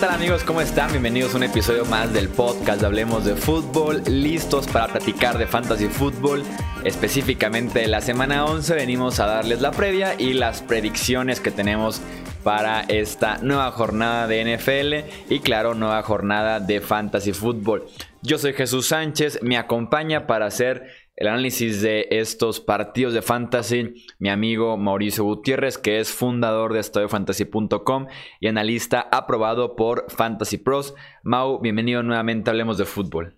tal amigos? ¿Cómo están? Bienvenidos a un episodio más del podcast Hablemos de Fútbol, listos para platicar de Fantasy Fútbol. Específicamente la semana 11 venimos a darles la previa y las predicciones que tenemos para esta nueva jornada de NFL y claro, nueva jornada de Fantasy Fútbol. Yo soy Jesús Sánchez, me acompaña para hacer el análisis de estos partidos de fantasy, mi amigo Mauricio Gutiérrez, que es fundador de estadiofantasy.com y analista aprobado por Fantasy Pros. Mau, bienvenido nuevamente, hablemos de fútbol.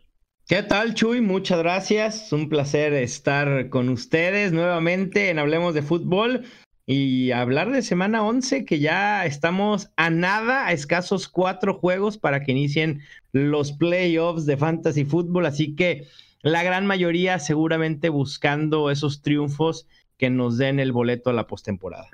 ¿Qué tal, Chuy? Muchas gracias. Un placer estar con ustedes nuevamente en Hablemos de Fútbol y hablar de semana 11, que ya estamos a nada, a escasos cuatro juegos para que inicien los playoffs de Fantasy Fútbol. Así que la gran mayoría seguramente buscando esos triunfos que nos den el boleto a la postemporada.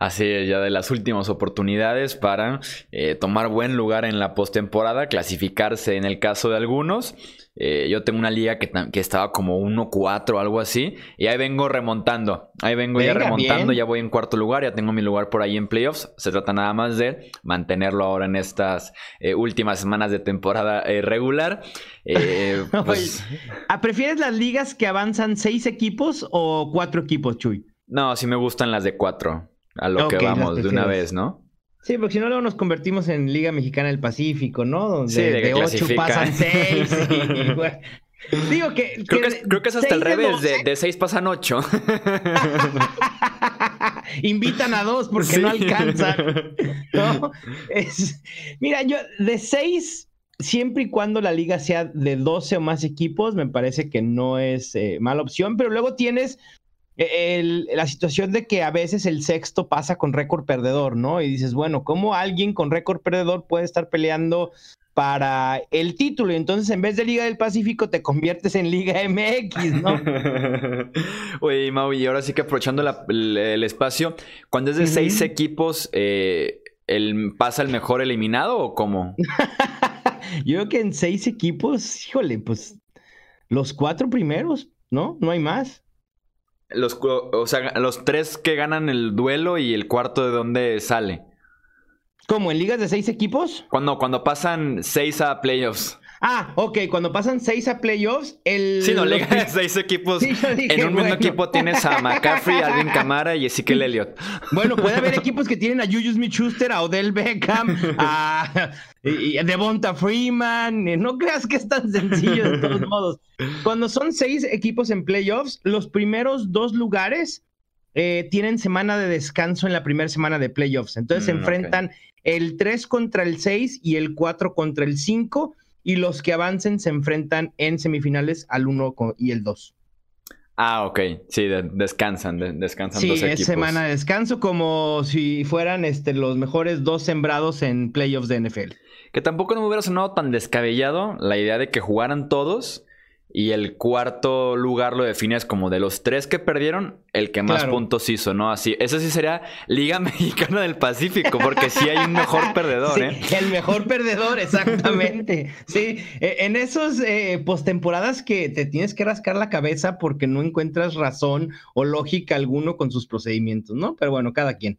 Así es, ya de las últimas oportunidades para eh, tomar buen lugar en la postemporada, clasificarse en el caso de algunos eh, yo tengo una liga que, estaba como 1-4 o algo así. Y ahí vengo remontando. Ahí vengo ya remontando. Ya voy en cuarto lugar. Ya tengo mi lugar por ahí en playoffs. Se trata nada más de mantenerlo ahora en estas eh, últimas semanas de temporada regular. Pues... ¿Ah, ¿Prefieres las ligas que avanzan seis equipos o cuatro equipos, Chuy? No, sí me gustan las de cuatro. A lo que vamos de una vez, ¿no? Sí, porque si no, luego nos convertimos en Liga Mexicana del Pacífico, ¿no? Donde de, ocho pasan seis. Digo que. Creo que, es hasta el revés, de, seis pasan ocho. Invitan a dos porque no alcanzan. ¿no? Mira, yo de seis, siempre y cuando la liga sea de 12 o más equipos, me parece que no es eh, mala opción, pero luego tienes la situación de que a veces el sexto pasa con récord perdedor, ¿no? Y dices, bueno, ¿cómo alguien con récord perdedor puede estar peleando para el título? Y entonces en vez de Liga del Pacífico te conviertes en Liga MX, ¿no? Oye, Mau, y ahora sí que aprovechando el, espacio, cuando es de seis equipos, eh, el, ¿pasa el mejor eliminado o cómo? Yo creo que en seis equipos, híjole, pues los cuatro primeros, ¿no? No hay más. Los, o sea, los tres que ganan el duelo y el cuarto de dónde sale. ¿Cómo? ¿En ligas de seis equipos? Cuando, cuando pasan seis a playoffs. Ah, ok, cuando pasan seis a playoffs, el. Sí, no, liga de seis equipos. en un mismo equipo tienes a McCaffrey, a Alvin Kamara y Ezekiel Elliott. Bueno, puede haber equipos que tienen a Juju Smith Schuster, a Odell Beckham, a, Devonta Freeman. No creas que es tan sencillo de todos modos. Cuando son seis equipos en playoffs, los primeros dos lugares eh, tienen semana de descanso en la primera semana de playoffs. Entonces se mm, enfrentan el 3 contra el 6 y el 4 contra el 5 y los que avancen se enfrentan en semifinales al 1 y el 2. Ah, ok. Sí, descansan, descansan sí, dos equipos. es semana de descanso como si fueran este, los mejores dos sembrados en playoffs de NFL. Que tampoco no me hubiera sonado tan descabellado la idea de que jugaran todos y el cuarto lugar lo defines como de los tres que perdieron, el que más puntos hizo, ¿no? Así, eso sí sería Liga Mexicana del Pacífico, porque sí hay un mejor perdedor, ¿eh? El mejor perdedor, exactamente. sí, e, en esos eh, postemporadas que te tienes que rascar la cabeza porque no encuentras razón o lógica alguno con sus procedimientos, ¿no? Pero bueno, cada quien.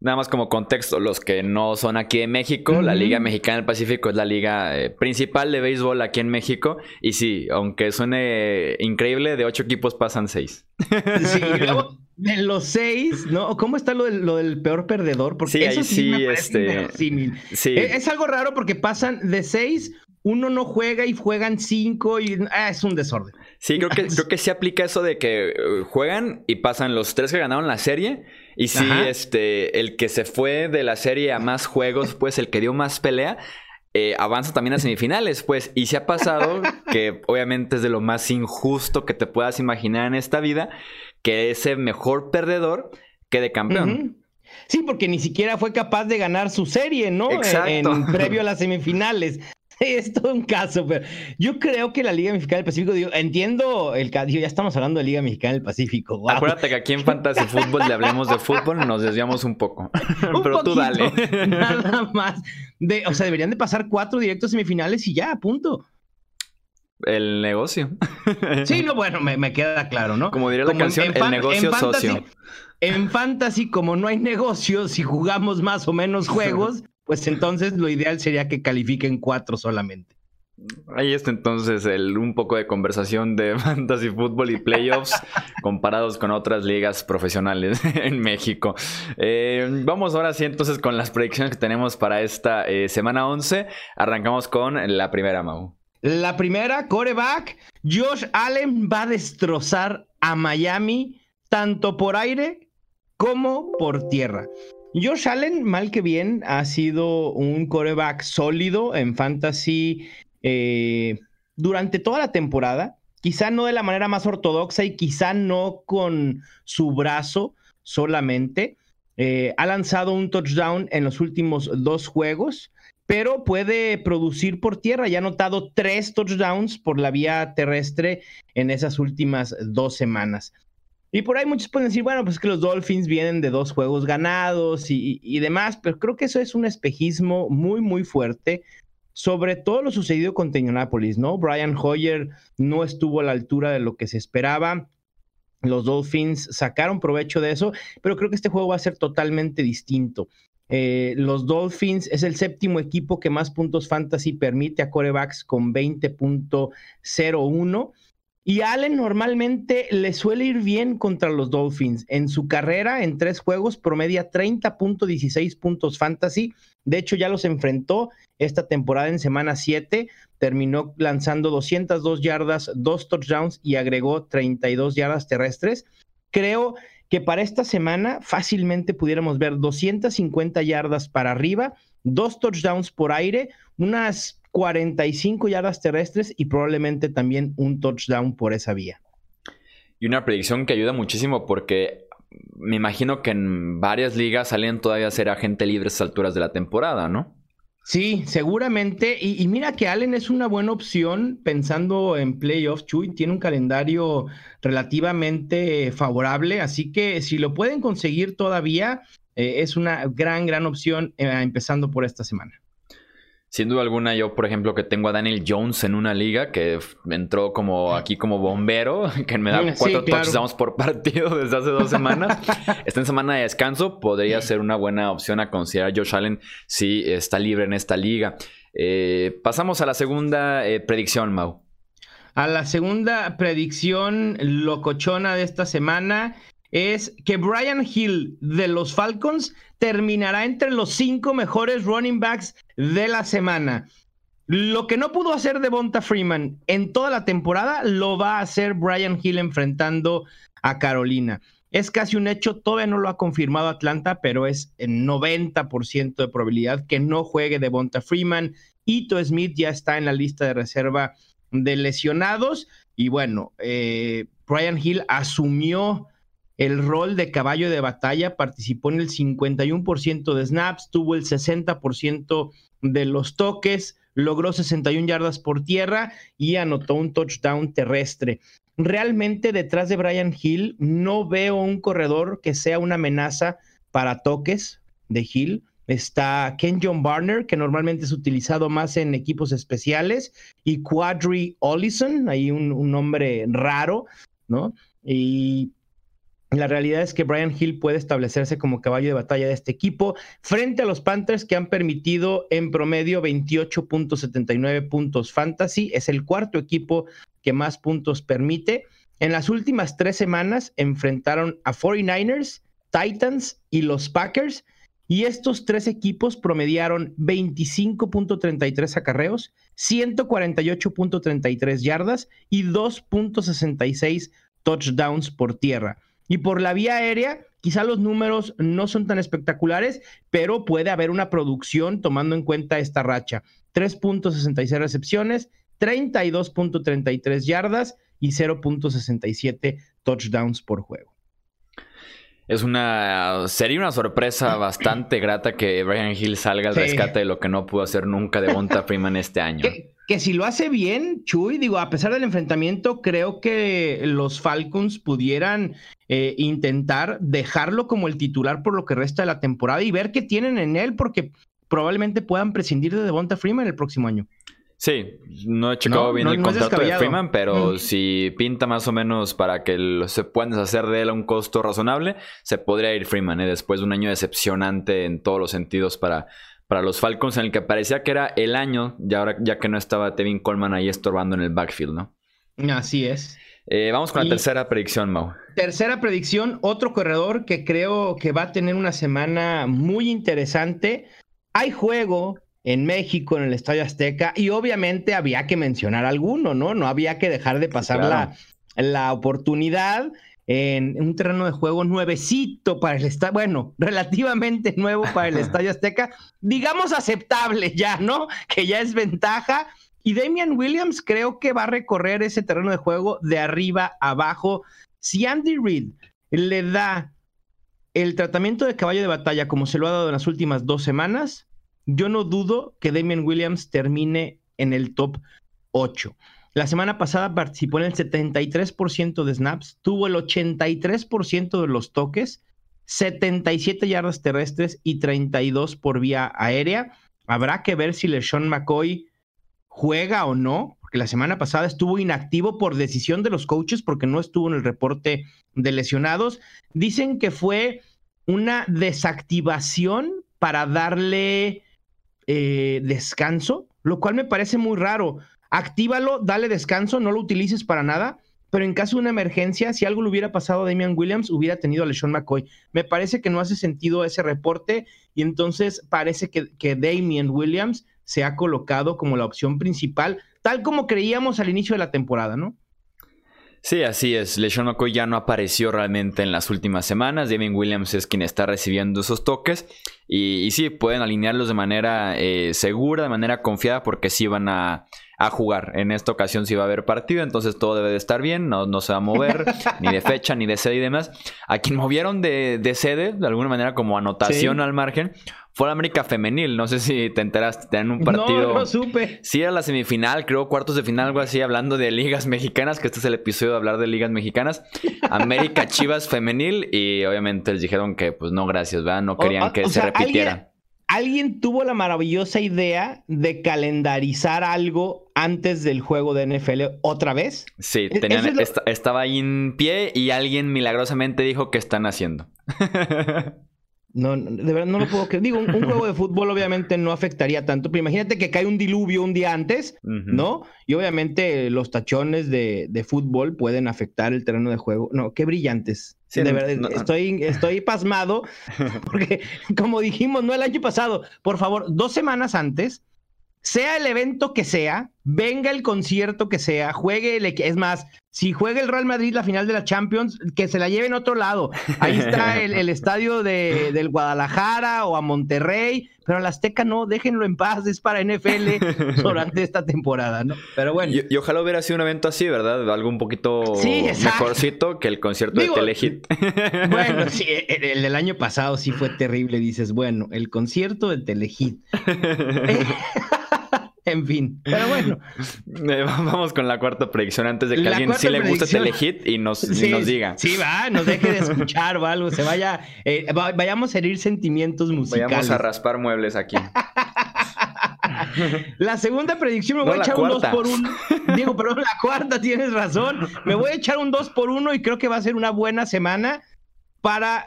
Nada más como contexto, los que no son aquí en México, la Liga Mexicana del Pacífico es la liga eh, principal de béisbol aquí en México. Y sí, aunque suene increíble, de ocho equipos pasan seis. Sí, luego de los seis, ¿no? ¿Cómo está lo del, lo del peor perdedor? Porque eso sí, me este... Sí. Es, es, algo raro porque pasan de seis, uno no juega y juegan cinco y ah, es un desorden. Sí, creo que, creo que sí aplica eso de que eh, juegan y pasan los tres que ganaron la serie y sí, este, el que se fue de la serie a más juegos, pues el que dio más pelea, eh, avanza también a semifinales, pues. Y se ha pasado, que obviamente es de lo más injusto que te puedas imaginar en esta vida, que ese mejor perdedor quede campeón. Sí, porque ni siquiera fue capaz de ganar su serie, ¿no? Exacto. En, previo a las semifinales. es todo un caso, pero yo creo que la Liga Mexicana del Pacífico, digo, entiendo el ya estamos hablando de Liga Mexicana del Pacífico. Acuérdate que aquí en Fantasy Fútbol le hablemos de fútbol, nos desviamos un poco. pero tú dale. Nada más. De, o sea, deberían de pasar cuatro directos semifinales y ya, punto. El negocio. sí, no, bueno, me, queda claro, ¿no? Como diría la canción, el negocio socio. En Fantasy, como no hay negocios y jugamos más o menos juegos, pues entonces lo ideal sería que califiquen cuatro solamente. Ahí está entonces el, un poco de conversación de fantasy fútbol y playoffs comparados con otras ligas profesionales en México. Eh, vamos ahora sí entonces con las predicciones que tenemos para esta eh, semana 11. Arrancamos con la primera, Mau. La primera, coreback. Josh Allen va a destrozar a Miami tanto por aire como por tierra. Josh Allen, mal que bien, ha sido un coreback sólido en fantasy eh, durante toda la temporada. Quizá no de la manera más ortodoxa y quizá no con su brazo solamente. Eh, ha lanzado un touchdown en los últimos dos juegos, pero puede producir por tierra. Ya ha anotado tres touchdowns por la vía terrestre en esas últimas dos semanas. Y por ahí muchos pueden decir, bueno, pues que los Dolphins vienen de dos juegos ganados y, demás, pero creo que eso es un espejismo muy, muy fuerte sobre todo lo sucedido con Teñonápolis, ¿no? Brian Hoyer no estuvo a la altura de lo que se esperaba. Los Dolphins sacaron provecho de eso, pero creo que este juego va a ser totalmente distinto. Eh, los Dolphins es el séptimo equipo que más puntos fantasy permite a corebacks con 20.01. Y Allen normalmente le suele ir bien contra los Dolphins. En su carrera, en tres juegos, promedia 30.16 puntos fantasy. De hecho, ya los enfrentó esta temporada en semana 7. Terminó lanzando 202 yardas, dos touchdowns y agregó 32 yardas terrestres. Creo que para esta semana fácilmente pudiéramos ver 250 yardas para arriba, dos touchdowns por aire, unas 45 yardas terrestres y probablemente también un touchdown por esa vía. Y una predicción que ayuda muchísimo porque me imagino que en varias ligas salen todavía a ser agente libre a estas alturas de la temporada, ¿no? Sí, seguramente. Y, mira que Allen es una buena opción pensando en playoffs. Chuy tiene un calendario relativamente favorable, así que si lo pueden conseguir todavía, eh, es una gran, gran opción eh, empezando por esta semana. Sin duda alguna, yo, por ejemplo, que tengo a Daniel Jones en una liga que entró como aquí como bombero, que me da cuatro touchdowns por partido desde hace dos semanas. está en semana de descanso, podría ser una buena opción a considerar Josh Allen si está libre en esta liga. Eh, pasamos a la segunda eh, predicción, Mau. A la segunda predicción locochona de esta semana es que Brian Hill de los Falcons terminará entre los cinco mejores running backs de la semana. Lo que no pudo hacer Devonta Freeman en toda la temporada, lo va a hacer Brian Hill enfrentando a Carolina. Es casi un hecho, todavía no lo ha confirmado Atlanta, pero es en 90% de probabilidad que no juegue Devonta Freeman. Ito Smith ya está en la lista de reserva de lesionados. Y bueno, eh, Brian Hill asumió el rol de caballo de batalla, participó en el 51% de snaps, tuvo el 60% de los toques, logró 61 yardas por tierra y anotó un touchdown terrestre. Realmente detrás de Brian Hill no veo un corredor que sea una amenaza para toques de Hill. Está Ken John Barner, que normalmente es utilizado más en equipos especiales, y Quadri Ollison, ahí un, un nombre raro, ¿no? Y la realidad es que Brian Hill puede establecerse como caballo de batalla de este equipo frente a los Panthers que han permitido en promedio 28.79 puntos fantasy. Es el cuarto equipo que más puntos permite. En las últimas tres semanas enfrentaron a 49ers, Titans y los Packers. Y estos tres equipos promediaron 25.33 acarreos, 148.33 yardas y 2.66 touchdowns por tierra. Y por la vía aérea, quizá los números no son tan espectaculares, pero puede haber una producción tomando en cuenta esta racha. 3.66 recepciones, 32.33 yardas y 0.67 touchdowns por juego. Es una. Sería una sorpresa bastante grata que Brian Hill salga al rescate de lo que no pudo hacer nunca de Bonta Freeman este año que si lo hace bien, Chuy, digo, a pesar del enfrentamiento, creo que los Falcons pudieran eh, intentar dejarlo como el titular por lo que resta de la temporada y ver qué tienen en él, porque probablemente puedan prescindir de Devonta Freeman el próximo año. Sí, no he checado bien el contrato de Freeman, pero si pinta más o menos para que se puedan deshacer de él a un costo razonable, se podría ir Freeman, ¿eh? después de un año decepcionante en todos los sentidos para, para los Falcons en el que parecía que era el año, ya, ahora, ya que no estaba Tevin Coleman ahí estorbando en el backfield, ¿no? Así es. Eh, vamos con la tercera predicción, Mau. Tercera predicción, otro corredor que creo que va a tener una semana muy interesante. Hay juego en México, en el Estadio Azteca, y obviamente había que mencionar alguno, ¿no? No había que dejar de pasar la, la oportunidad en un terreno de juego nuevecito para el estadio, bueno, relativamente nuevo para el Estadio Azteca, digamos aceptable ya, ¿no? Que ya es ventaja. Y Damian Williams creo que va a recorrer ese terreno de juego de arriba a abajo. Si Andy Reid le da el tratamiento de caballo de batalla como se lo ha dado en las últimas dos semanas, yo no dudo que Damian Williams termine en el top 8. La semana pasada participó en el 73% de snaps, tuvo el 83% de los toques, 77 yardas terrestres y 32 por vía aérea. Habrá que ver si LeSean McCoy juega o no, porque la semana pasada estuvo inactivo por decisión de los coaches porque no estuvo en el reporte de lesionados. Dicen que fue una desactivación para darle eh, descanso, lo cual me parece muy raro actívalo, dale descanso, no lo utilices para nada. Pero en caso de una emergencia, si algo le hubiera pasado a Damian Williams, hubiera tenido a LeSean McCoy. Me parece que no hace sentido ese reporte y entonces parece que, que Damian Williams se ha colocado como la opción principal, tal como creíamos al inicio de la temporada, ¿no? Sí, así es. LeSean McCoy ya no apareció realmente en las últimas semanas. Damian Williams es quien está recibiendo esos toques. Y, sí, pueden alinearlos de manera eh, segura, de manera confiada, porque sí van a, a jugar. En esta ocasión sí va a haber partido, entonces todo debe de estar bien, no, no se va a mover, ni de fecha, ni de sede y demás. A quien movieron de, de sede, de alguna manera como anotación al margen, fue la América Femenil. No sé si te enteraste, en un partido. No, no supe. Sí, era la semifinal, creo, cuartos de final, algo así, hablando de ligas mexicanas, que este es el episodio de hablar de ligas mexicanas. América Chivas Femenil, y obviamente les dijeron que, pues no, gracias, ¿verdad? No querían que se repitiera alguien tuvo la maravillosa idea de calendarizar algo antes del juego de NFL otra vez. Sí, e-, estaba ahí en pie y alguien milagrosamente dijo que están haciendo. No, de verdad no lo puedo creer. Digo, un, juego de fútbol obviamente no afectaría tanto, pero imagínate que cae un diluvio un día antes, ¿no? Y obviamente los tachones de, fútbol pueden afectar el terreno de juego. No, qué brillantes. de verdad, estoy, estoy pasmado porque, como dijimos, no el año pasado, por favor, dos semanas antes, sea el evento que sea, venga el concierto que sea, juegue el es más, si juega el Real Madrid la final de la Champions, que se la lleven a otro lado. Ahí está el, estadio de, del Guadalajara o a Monterrey, pero al Azteca no, déjenlo en paz, es para NFL durante esta temporada, ¿no? Pero bueno. Y, ojalá hubiera sido un evento así, ¿verdad? Algo un poquito mejorcito que el concierto de Telehit. Bueno, sí, el, del año pasado sí fue terrible, dices, bueno, el concierto de Telehit. En fin, pero bueno. Eh, vamos con la cuarta predicción antes de que alguien sí le guste Telehit y nos, nos diga. Sí, va, nos deje de escuchar o algo, se vaya, eh, vayamos a herir sentimientos musicales. Vayamos a raspar muebles aquí. La segunda predicción me voy a echar un 2 por 1. Digo, pero la cuarta tienes razón. Me voy a echar un 2 por 1 y creo que va a ser una buena semana para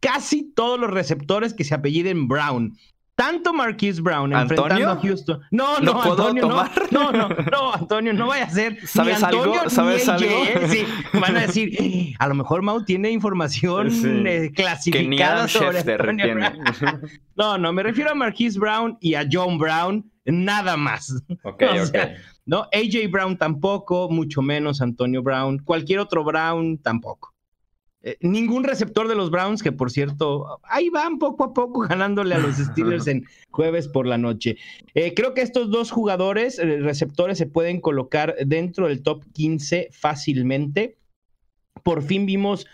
casi todos los receptores que se apelliden Brown tanto Marquise Brown enfrentando a Houston. No, no, Antonio, no, no, no, no, Antonio, no vaya a ser. ¿Sabes algo? ¿Sabes algo? sí, van a decir, a lo mejor Mau tiene información eh, clasificada sobre Antonio Brown. no, no, me refiero a Marquise Brown y a John Brown, nada más. Ok, ok. no, AJ Brown tampoco, mucho menos Antonio Brown, cualquier otro Brown tampoco. Eh, ningún receptor de los Browns, que por cierto, ahí van poco a poco ganándole a los Steelers en jueves por la noche. Eh, creo que estos dos jugadores, eh, receptores, se pueden colocar dentro del top 15 fácilmente. Por fin vimos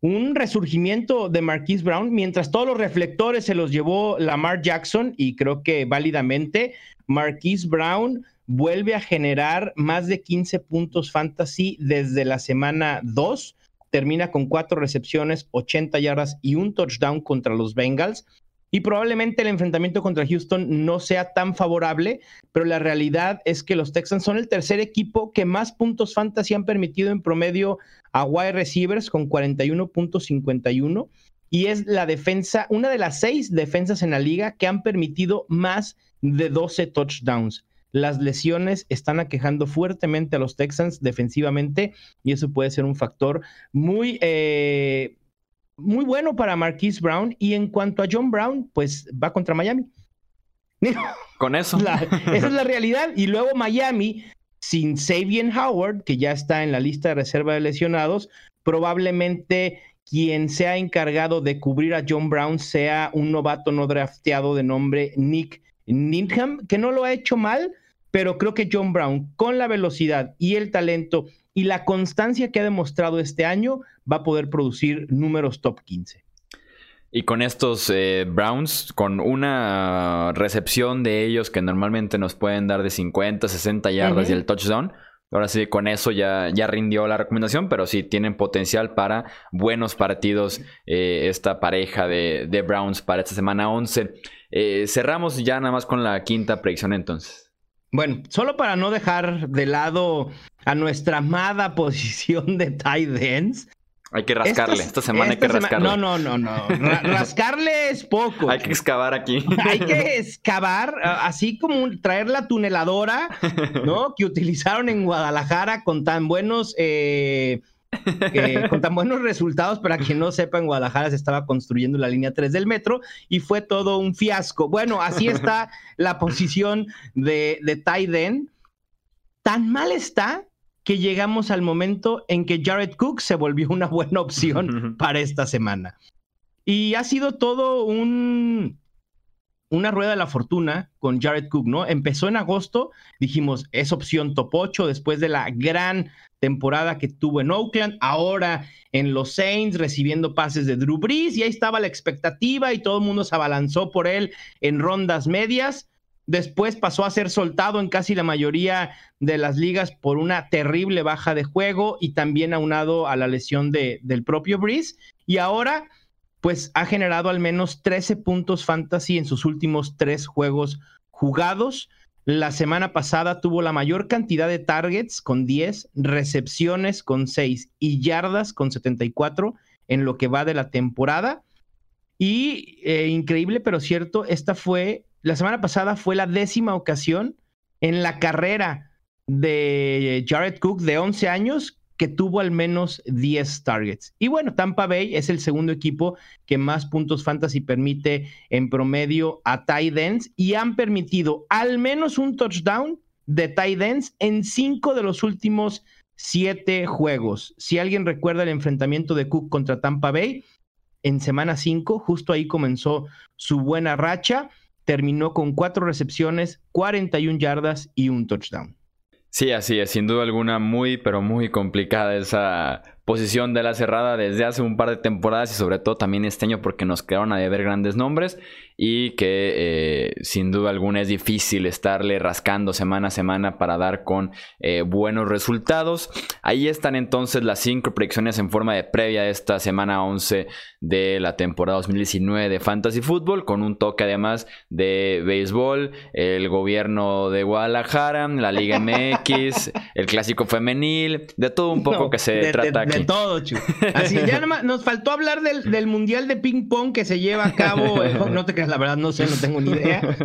un resurgimiento de Marquise Brown, mientras todos los reflectores se los llevó Lamar Jackson, y creo que válidamente, Marquise Brown vuelve a generar más de 15 puntos fantasy desde la semana 2 termina con cuatro recepciones, 80 yardas y un touchdown contra los Bengals. Y probablemente el enfrentamiento contra Houston no sea tan favorable, pero la realidad es que los Texans son el tercer equipo que más puntos fantasy han permitido en promedio a wide receivers con 41.51 y es la defensa, una de las seis defensas en la liga que han permitido más de 12 touchdowns. Las lesiones están aquejando fuertemente a los Texans defensivamente y eso puede ser un factor muy, eh, muy bueno para Marquise Brown. Y en cuanto a John Brown, pues va contra Miami. Con eso. esa es la realidad. Y luego Miami, sin Sabian Howard, que ya está en la lista de reserva de lesionados, probablemente quien sea encargado de cubrir a John Brown sea un novato no drafteado de nombre Nick Needham, que no lo ha hecho mal, pero creo que John Brown, con la velocidad y el talento y la constancia que ha demostrado este año, va a poder producir números top 15. Y con estos eh, Browns, con una recepción de ellos que normalmente nos pueden dar de 50, 60 yardas y el touchdown, ahora sí, con eso ya, ya rindió la recomendación, pero sí tienen potencial para buenos partidos eh, esta pareja de, de, Browns para esta semana 11. Eh, cerramos ya nada más con la quinta predicción entonces. Bueno, solo para no dejar de lado a nuestra amada posición de tight ends. Hay que rascarle, esta, semana hay que rascarle. No, no, no, no. rascarle es poco. hay que excavar aquí. hay que excavar, así como traer la tuneladora, ¿no? Que utilizaron en Guadalajara con tan buenos eh, con tan buenos resultados, para quien no sepa, en Guadalajara se estaba construyendo la línea 3 del metro y fue todo un fiasco. Bueno, así está la posición de, de Tyden. Tan mal está que llegamos al momento en que Jared Cook se volvió una buena opción para esta semana. Y ha sido todo un, una rueda de la fortuna con Jared Cook, ¿no? Empezó en agosto, dijimos, es opción top 8 después de la gran temporada que tuvo en Oakland, ahora en los Saints recibiendo pases de Drew Brees y ahí estaba la expectativa y todo el mundo se abalanzó por él en rondas medias. Después pasó a ser soltado en casi la mayoría de las ligas por una terrible baja de juego y también aunado a la lesión de, del propio Brees. Y ahora pues ha generado al menos 13 puntos fantasy en sus últimos tres juegos jugados. La semana pasada tuvo la mayor cantidad de targets con 10, recepciones con 6 y yardas con 74 en lo que va de la temporada. Y eh, increíble, pero cierto, esta fue, la semana pasada fue la décima ocasión en la carrera de Jared Cook de 11 años que tuvo al menos 10 targets. Y bueno, Tampa Bay es el segundo equipo que más puntos fantasy permite en promedio a tight ends y han permitido al menos un touchdown de tight ends en cinco de los últimos siete juegos. Si alguien recuerda el enfrentamiento de Cook contra Tampa Bay, en semana 5, justo ahí comenzó su buena racha, terminó con cuatro recepciones, 41 yardas y un touchdown. Sí, así es, sin duda alguna muy, pero muy complicada esa posición de la cerrada desde hace un par de temporadas y sobre todo también este año porque nos quedaron a deber grandes nombres y que eh, sin duda alguna es difícil estarle rascando semana a semana para dar con eh, buenos resultados. Ahí están entonces las cinco predicciones en forma de previa de esta semana 11 de la temporada 2019 de Fantasy Football con un toque además de béisbol, el gobierno de Guadalajara, la Liga MX, el clásico femenil, de todo un poco que se trata aquí. De todo, Chu. Así, ya nos faltó hablar del, Mundial de Ping Pong que se lleva a cabo. no te creas, la verdad, no sé, no tengo ni idea.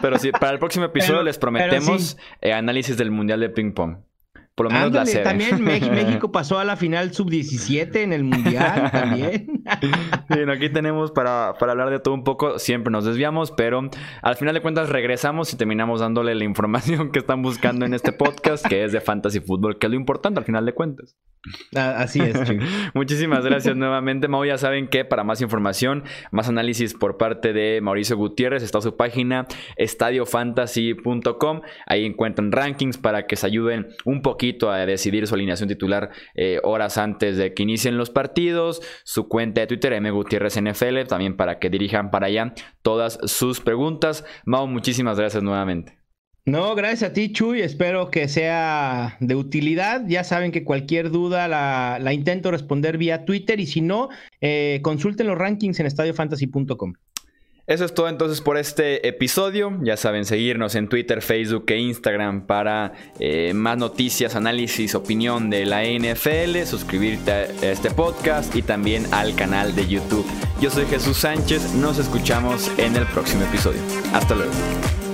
Pero sí, para el próximo episodio les prometemos eh, análisis del Mundial de Ping Pong. Por lo menos la También México pasó a la final sub-17 en el Mundial, también. Bien, aquí tenemos para, para, hablar de todo un poco. Siempre nos desviamos, pero al final de cuentas regresamos y terminamos dándole la información que están buscando en este podcast, que es de Fantasy Football, que es lo importante al final de cuentas. Ah, así es, Muchísimas gracias nuevamente, Mau. Ya saben que para más información, más análisis por parte de Mauricio Gutiérrez, está su página estadiofantasy.com. Ahí encuentran rankings para que se ayuden un poquito a decidir su alineación titular eh, horas antes de que inicien los partidos. Su cuenta de Twitter, M. Gutiérrez NFL, también para que dirijan para allá todas sus preguntas. Mau, muchísimas gracias nuevamente. No, gracias a ti, Chuy. Espero que sea de utilidad. Ya saben que cualquier duda la, intento responder vía Twitter y si no, eh, consulten los rankings en estadiofantasy.com. Eso es todo entonces por este episodio. Ya saben, seguirnos en Twitter, Facebook e Instagram para eh, más noticias, análisis, opinión de la NFL, suscribirte a este podcast y también al canal de YouTube. Yo soy Jesús Sánchez, nos escuchamos en el próximo episodio. Hasta luego.